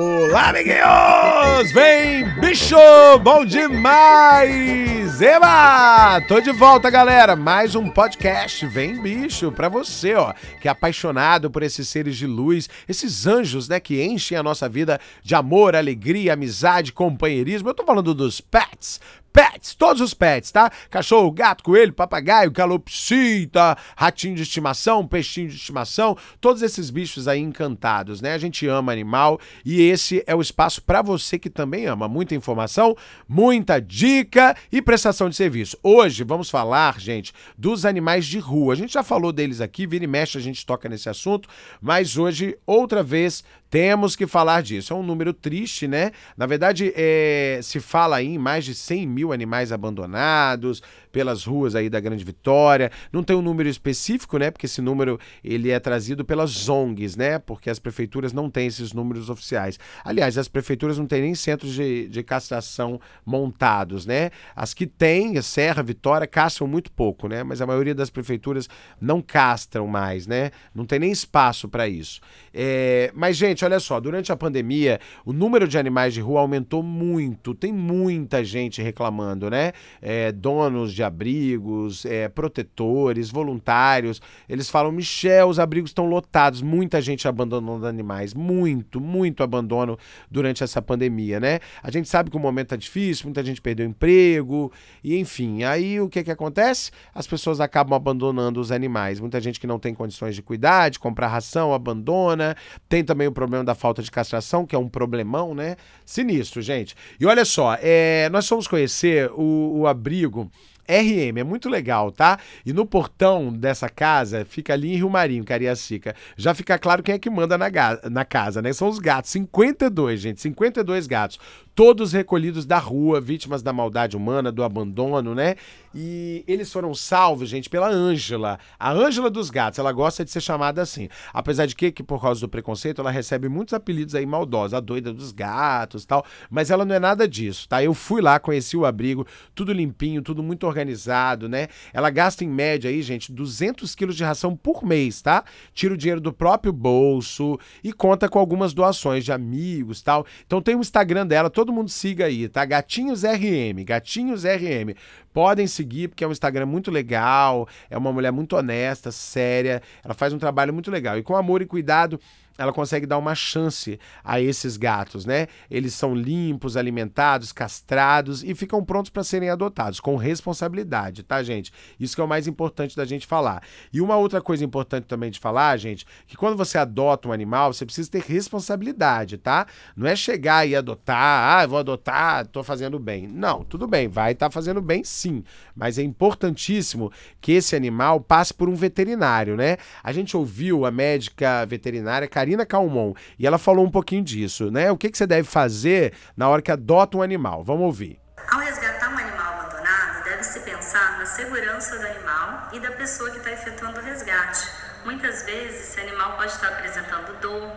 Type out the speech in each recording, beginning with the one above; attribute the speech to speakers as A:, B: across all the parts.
A: Olá, amiguinhos! Vem, bicho! Bom demais! Eba! Tô de volta, galera! Mais um podcast Vem, bicho! Pra você, ó, que é apaixonado por esses seres de luz, esses anjos, né, que enchem a nossa vida de amor, alegria, amizade, companheirismo. Eu tô falando dos pets, pets, todos os pets, tá? Cachorro, gato, coelho, papagaio, calopsita, ratinho de estimação, peixinho de estimação, todos esses bichos aí encantados, né? A gente ama animal e esse é o espaço para você que também ama. Muita informação, muita dica e prestação de serviço. Hoje vamos falar, gente, dos animais de rua. A gente já falou deles aqui, vira e mexe a gente toca nesse assunto, mas hoje, outra vez, temos que falar disso. É um número triste, né? Na verdade, é, se fala aí em mais de 100 mil animais abandonados pelas ruas aí da Grande Vitória. Não tem um número específico, né? Porque esse número ele é trazido pelas ONGs, né? Porque as prefeituras não têm esses números oficiais. Aliás, as prefeituras não têm nem centros de, de castração montados, né? As que têm, Serra, Vitória, castram muito pouco, né? Mas a maioria das prefeituras não castram mais, né? Não tem nem espaço para isso. É... Mas, gente, olha só, durante a pandemia, o número de animais de rua aumentou muito. Tem muita gente reclamando, né? É, donos de abrigos, é, protetores, voluntários. Eles falam: Michel, os abrigos estão lotados. Muita gente abandonando animais. Muito, muito abandono durante essa pandemia, né? A gente sabe que o momento tá difícil, muita gente perdeu emprego, e enfim. Aí o que que acontece? As pessoas acabam abandonando os animais. Muita gente que não tem condições de cuidar, de comprar ração, abandona. Tem também o problema da falta de castração, que é um problemão, né? Sinistro, gente. E olha só, é, nós fomos conhecer o, o abrigo RM, é muito legal, tá? E no portão dessa casa, fica ali em Rio Marinho, Cariacica. Já fica claro quem é que manda na, na casa, né? São os gatos, 52, gente, 52 gatos todos recolhidos da rua, vítimas da maldade humana, do abandono, né? E eles foram salvos, gente, pela Ângela, a Ângela dos gatos. Ela gosta de ser chamada assim. Apesar de que, que por causa do preconceito, ela recebe muitos apelidos aí maldosos, a doida dos gatos, tal, mas ela não é nada disso, tá? Eu fui lá, conheci o abrigo, tudo limpinho, tudo muito organizado, né? Ela gasta em média aí, gente, 200 quilos de ração por mês, tá? Tira o dinheiro do próprio bolso e conta com algumas doações de amigos, tal. Então tem o Instagram dela, todo todo mundo siga aí, tá? Gatinhos RM, Gatinhos RM. Podem seguir, porque é um Instagram muito legal, é uma mulher muito honesta, séria, ela faz um trabalho muito legal. E com amor e cuidado, ela consegue dar uma chance a esses gatos, né? Eles são limpos, alimentados, castrados e ficam prontos para serem adotados, com responsabilidade, tá, gente? Isso que é o mais importante da gente falar. E uma outra coisa importante também de falar, gente, que quando você adota um animal, você precisa ter responsabilidade, tá? Não é chegar e adotar, ah, vou adotar, tô fazendo bem. Não, tudo bem, vai estar tá fazendo bem sim, mas é importantíssimo que esse animal passe por um veterinário, né? A gente ouviu a médica veterinária Calmon, e ela falou um pouquinho disso, né? O que, que você deve fazer na hora que adota um animal? Vamos ouvir.
B: Ao resgatar um animal abandonado, deve-se pensar na segurança do animal e da pessoa que está efetuando o resgate. Muitas vezes, esse animal pode estar apresentando dor,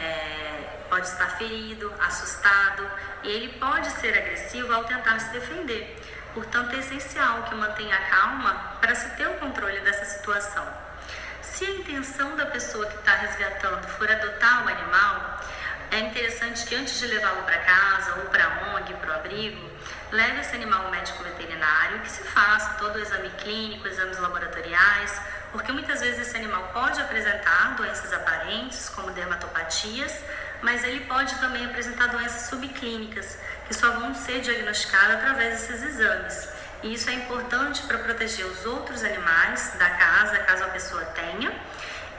B: é, pode estar ferido, assustado, e ele pode ser agressivo ao tentar se defender. Portanto, é essencial que mantenha a calma para se ter o controle dessa situação. Se a intenção da pessoa que está resgatando for adotar o animal, é interessante que antes de levá-lo para casa ou para a ONG, para o abrigo, leve esse animal ao médico veterinário, que se faça todo o exame clínico, exames laboratoriais, porque muitas vezes esse animal pode apresentar doenças aparentes, como dermatopatias, mas ele pode também apresentar doenças subclínicas, que só vão ser diagnosticadas através desses exames. E isso é importante para proteger os outros animais da casa, caso a pessoa tenha,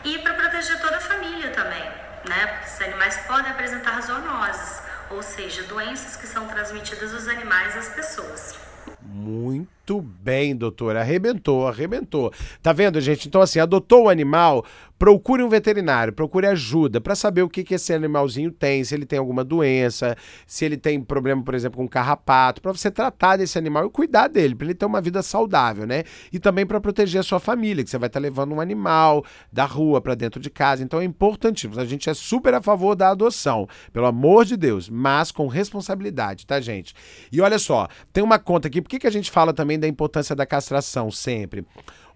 B: e para proteger toda a família também, né? Porque esses animais podem apresentar zoonoses, ou seja, doenças que são transmitidas dos animais às pessoas.
A: Muito Muito bem, doutora. Arrebentou, arrebentou. Tá vendo, gente? Então, assim, adotou o animal, procure um veterinário, procure ajuda para saber o que, que esse animalzinho tem, se ele tem alguma doença, se ele tem problema, por exemplo, com carrapato, para você tratar desse animal e cuidar dele, para ele ter uma vida saudável, né? E também para proteger a sua família, que você vai estar tá levando um animal da rua para dentro de casa. Então é importantíssimo. A gente é super a favor da adoção, pelo amor de Deus, mas com responsabilidade, tá, gente? E olha só, tem uma conta aqui, por que, que a gente fala também da importância da castração sempre?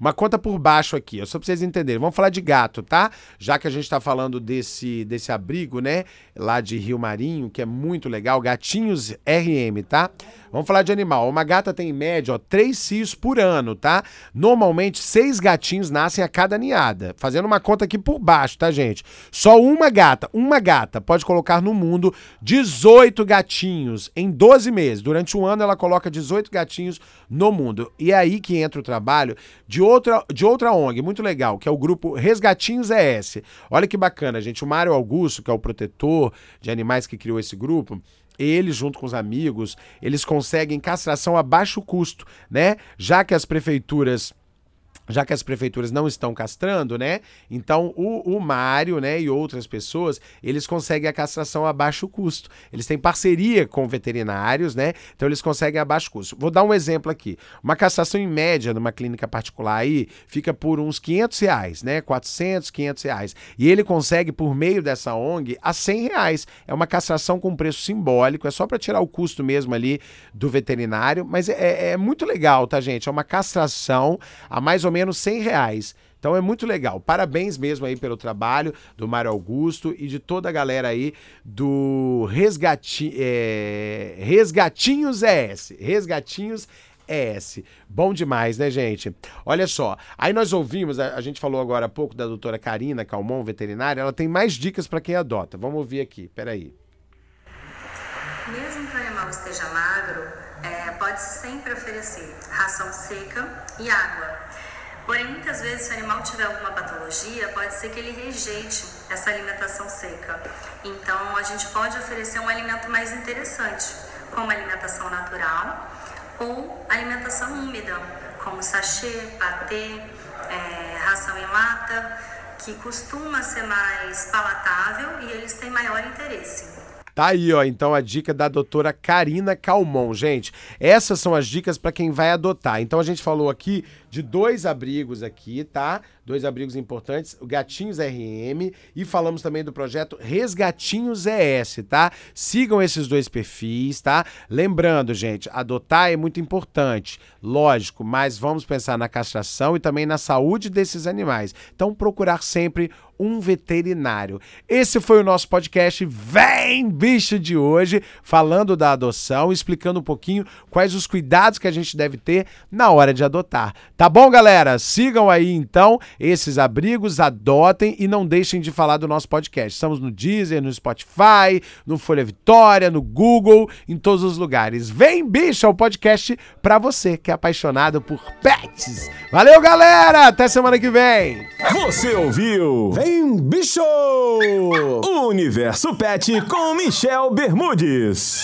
A: Uma conta por baixo aqui, só pra vocês entenderem. Vamos falar de gato, tá? Já que a gente tá falando desse, desse abrigo, né? Lá de Rio Marinho, que é muito legal. Gatinhos RM, tá? Vamos falar de animal. Uma gata tem em média, ó, três cios por ano, tá? Normalmente, seis gatinhos nascem a cada ninhada. Fazendo uma conta aqui por baixo, tá, gente? Só uma gata, uma gata pode colocar no mundo 18 gatinhos em 12 meses. Durante um ano, ela coloca 18 gatinhos no mundo. E é aí que entra o trabalho de outra, de outra ONG, muito legal, que é o grupo Resgatinhos ES. Olha que bacana, gente. O Mário Augusto, que é o protetor de animais que criou esse grupo, ele, junto com os amigos, eles conseguem castração a baixo custo, né? Já que as prefeituras já que as prefeituras não estão castrando, né? Então o, o Mário, né, e outras pessoas, eles conseguem a castração a baixo custo. Eles têm parceria com veterinários, né? Então eles conseguem a baixo custo. Vou dar um exemplo aqui. Uma castração em média numa clínica particular aí fica por uns 500 reais, né? 400, 500 reais. E ele consegue por meio dessa ONG a 100 reais. É uma castração com preço simbólico, é só para tirar o custo mesmo ali do veterinário, mas é, é, é muito legal, tá, gente? É uma castração a mais ou menos 100 reais. Então é muito legal. Parabéns mesmo aí pelo trabalho do Mário Augusto e de toda a galera aí do Resgati, é, Resgatinhos ES. Resgatinhos ES. Bom demais, né, gente? Olha só. Aí nós ouvimos, a, gente falou agora há pouco da doutora Karina Calmon, veterinária. Ela tem mais dicas para quem adota. Vamos ouvir aqui. Peraí.
B: Mesmo que o animal esteja magro, é, pode-se sempre oferecer ração seca e água Porém, muitas vezes, se o animal tiver alguma patologia, pode ser que ele rejeite essa alimentação seca. Então, a gente pode oferecer um alimento mais interessante, como alimentação natural ou alimentação úmida, como sachê, patê, é, ração em lata, que costuma ser mais palatável e eles têm maior interesse.
A: Tá aí, ó, então a dica da doutora Karina Calmon. Gente, essas são as dicas para quem vai adotar. Então a gente falou aqui de dois abrigos aqui, tá? Dois abrigos importantes, o Gatinhos RM e falamos também do projeto Resgatinhos ES, tá? Sigam esses dois perfis, tá? Lembrando, gente, adotar é muito importante, lógico, mas vamos pensar na castração e também na saúde desses animais. Então procurar sempre um veterinário. Esse foi o nosso podcast Vem Bicho de hoje, falando da adoção, explicando um pouquinho quais os cuidados que a gente deve ter na hora de adotar. Tá bom, galera? Sigam aí então esses abrigos, adotem e não deixem de falar do nosso podcast. Estamos no Deezer, no Spotify, no Folha Vitória, no Google, em todos os lugares. Vem Bicho, é o podcast para você que é apaixonado por pets. Valeu, galera! Até semana que vem!
C: Você ouviu? Vem Bicho! O Universo Pet com Michel Bermudes.